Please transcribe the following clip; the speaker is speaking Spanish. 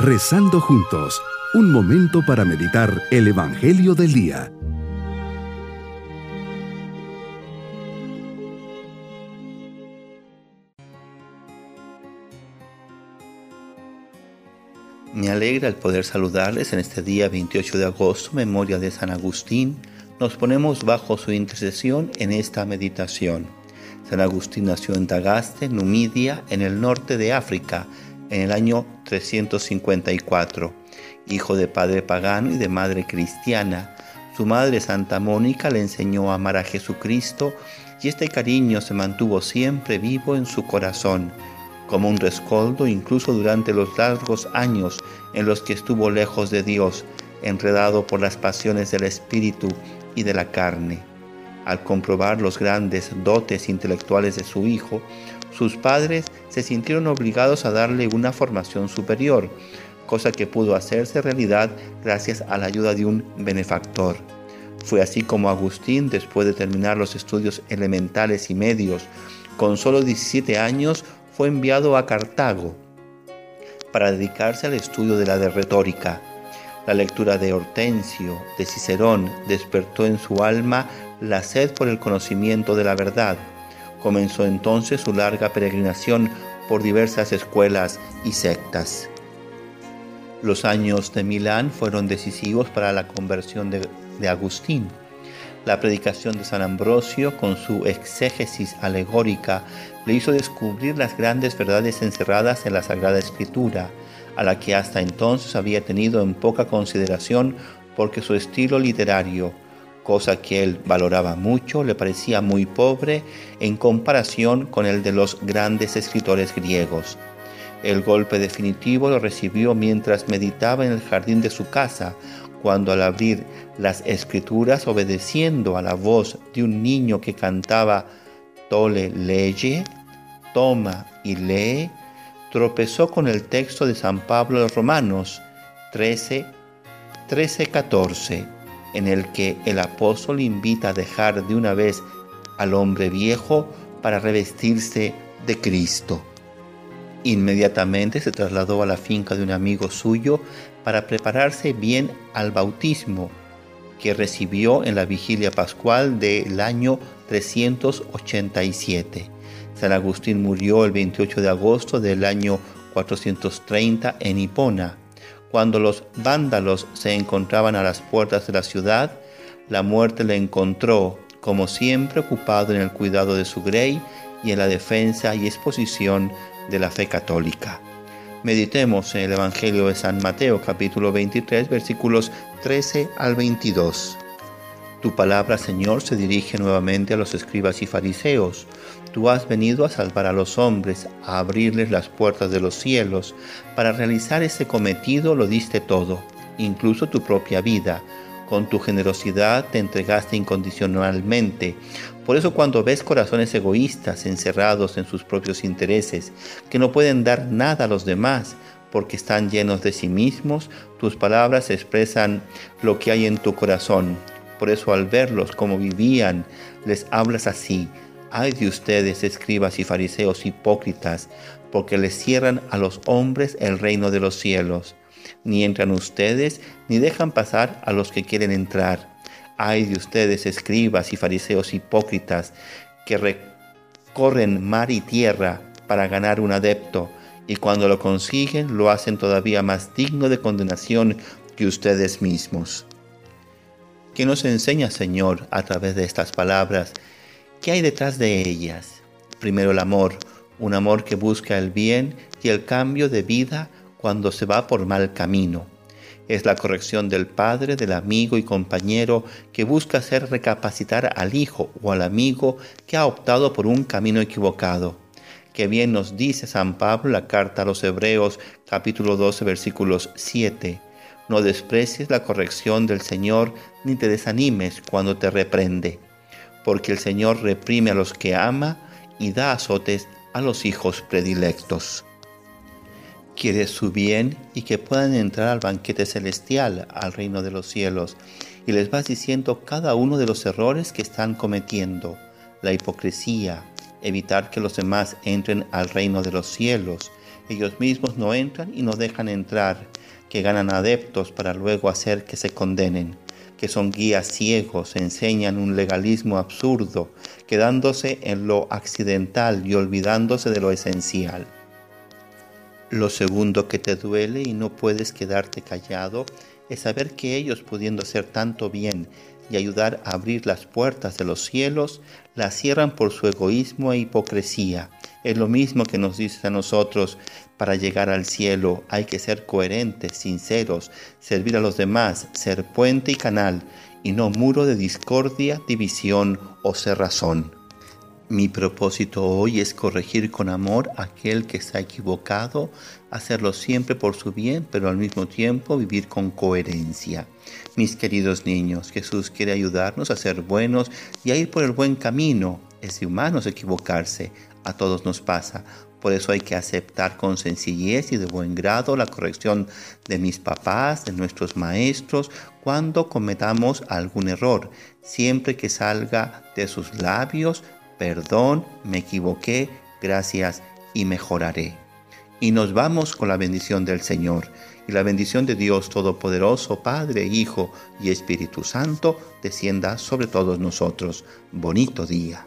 Rezando juntos, un momento para meditar el Evangelio del Día. Me alegra el poder saludarles en este día 28 de agosto, memoria de San Agustín. Nos ponemos bajo su intercesión en esta meditación. San Agustín nació en Tagaste, Numidia, en el norte de África, en el año 354. Hijo de padre pagano y de madre cristiana, su madre Santa Mónica le enseñó a amar a Jesucristo y este cariño se mantuvo siempre vivo en su corazón como un rescoldo incluso durante los largos años en los que estuvo lejos de Dios, enredado por las pasiones del espíritu y de la carne. Al comprobar los grandes dotes intelectuales de su hijo, sus padres se sintieron obligados a darle una formación superior, cosa que pudo hacerse realidad gracias a la ayuda de un benefactor. Fue así como Agustín, después de terminar los estudios elementales y medios, con solo 17 años fue enviado a Cartago para dedicarse al estudio de la retórica. La lectura de Hortensio, de Cicerón, despertó en su alma la sed por el conocimiento de la verdad. Comenzó entonces su larga peregrinación por diversas escuelas y sectas. Los años de Milán fueron decisivos para la conversión de, de Agustín. La predicación de San Ambrosio, con su exégesis alegórica, le hizo descubrir las grandes verdades encerradas en la Sagrada Escritura, a la que hasta entonces había tenido en poca consideración porque su estilo literario, cosa que él valoraba mucho, le parecía muy pobre en comparación con el de los grandes escritores griegos. El golpe definitivo lo recibió mientras meditaba en el jardín de su casa, cuando al abrir las escrituras obedeciendo a la voz de un niño que cantaba Tole leye, toma y lee, tropezó con el texto de San Pablo de Romanos 13, 13, 14, en el que el apóstol invita a dejar de una vez al hombre viejo para revestirse de Cristo. Inmediatamente se trasladó a la finca de un amigo suyo para prepararse bien al bautismo que recibió en la vigilia pascual del año 387. San Agustín murió el 28 de agosto del año 430 en Hipona. Cuando los vándalos se encontraban a las puertas de la ciudad, la muerte le encontró, como siempre, ocupado en el cuidado de su grey y en la defensa y exposición de la fe católica. Meditemos en el Evangelio de San Mateo capítulo 23 versículos 13 al 22. Tu palabra, Señor, se dirige nuevamente a los escribas y fariseos. Tú has venido a salvar a los hombres, a abrirles las puertas de los cielos. Para realizar ese cometido lo diste todo, incluso tu propia vida con tu generosidad te entregaste incondicionalmente. Por eso cuando ves corazones egoístas encerrados en sus propios intereses, que no pueden dar nada a los demás, porque están llenos de sí mismos, tus palabras expresan lo que hay en tu corazón. Por eso al verlos como vivían, les hablas así. Ay de ustedes, escribas y fariseos hipócritas, porque les cierran a los hombres el reino de los cielos ni entran ustedes, ni dejan pasar a los que quieren entrar. Ay de ustedes, escribas y fariseos hipócritas, que recorren mar y tierra para ganar un adepto, y cuando lo consiguen lo hacen todavía más digno de condenación que ustedes mismos. ¿Qué nos enseña, Señor, a través de estas palabras? ¿Qué hay detrás de ellas? Primero el amor, un amor que busca el bien y el cambio de vida cuando se va por mal camino. Es la corrección del padre, del amigo y compañero que busca hacer recapacitar al hijo o al amigo que ha optado por un camino equivocado. Que bien nos dice San Pablo la carta a los Hebreos capítulo 12 versículos 7. No desprecies la corrección del Señor ni te desanimes cuando te reprende, porque el Señor reprime a los que ama y da azotes a los hijos predilectos. Quiere su bien y que puedan entrar al banquete celestial, al reino de los cielos. Y les vas diciendo cada uno de los errores que están cometiendo, la hipocresía, evitar que los demás entren al reino de los cielos, Ellos mismos no entran y no dejan entrar, que ganan adeptos para luego hacer que se condenen, que son guías ciegos, enseñan un legalismo absurdo, quedándose en lo accidental y olvidándose de lo esencial. Lo segundo que te duele y no puedes quedarte callado es saber que ellos, pudiendo hacer tanto bien y ayudar a abrir las puertas de los cielos, las cierran por su egoísmo e hipocresía. Es lo mismo que nos dice a nosotros, para llegar al cielo hay que ser coherentes, sinceros, servir a los demás, ser puente y canal, y no muro de discordia, división o cerrazón. Mi propósito hoy es corregir con amor a aquel que está equivocado, hacerlo siempre por su bien, pero al mismo tiempo vivir con coherencia. Mis queridos niños, Jesús quiere ayudarnos a ser buenos y a ir por el buen camino. Es de humanos equivocarse, a todos nos pasa. Por eso hay que aceptar con sencillez y de buen grado la corrección de mis papás, de nuestros maestros, cuando cometamos algún error, siempre que salga de sus labios perdón, me equivoqué, gracias y mejoraré. Y nos vamos con la bendición del Señor. Y la bendición de Dios Todopoderoso, Padre, Hijo y Espíritu Santo, descienda sobre todos nosotros. Bonito día.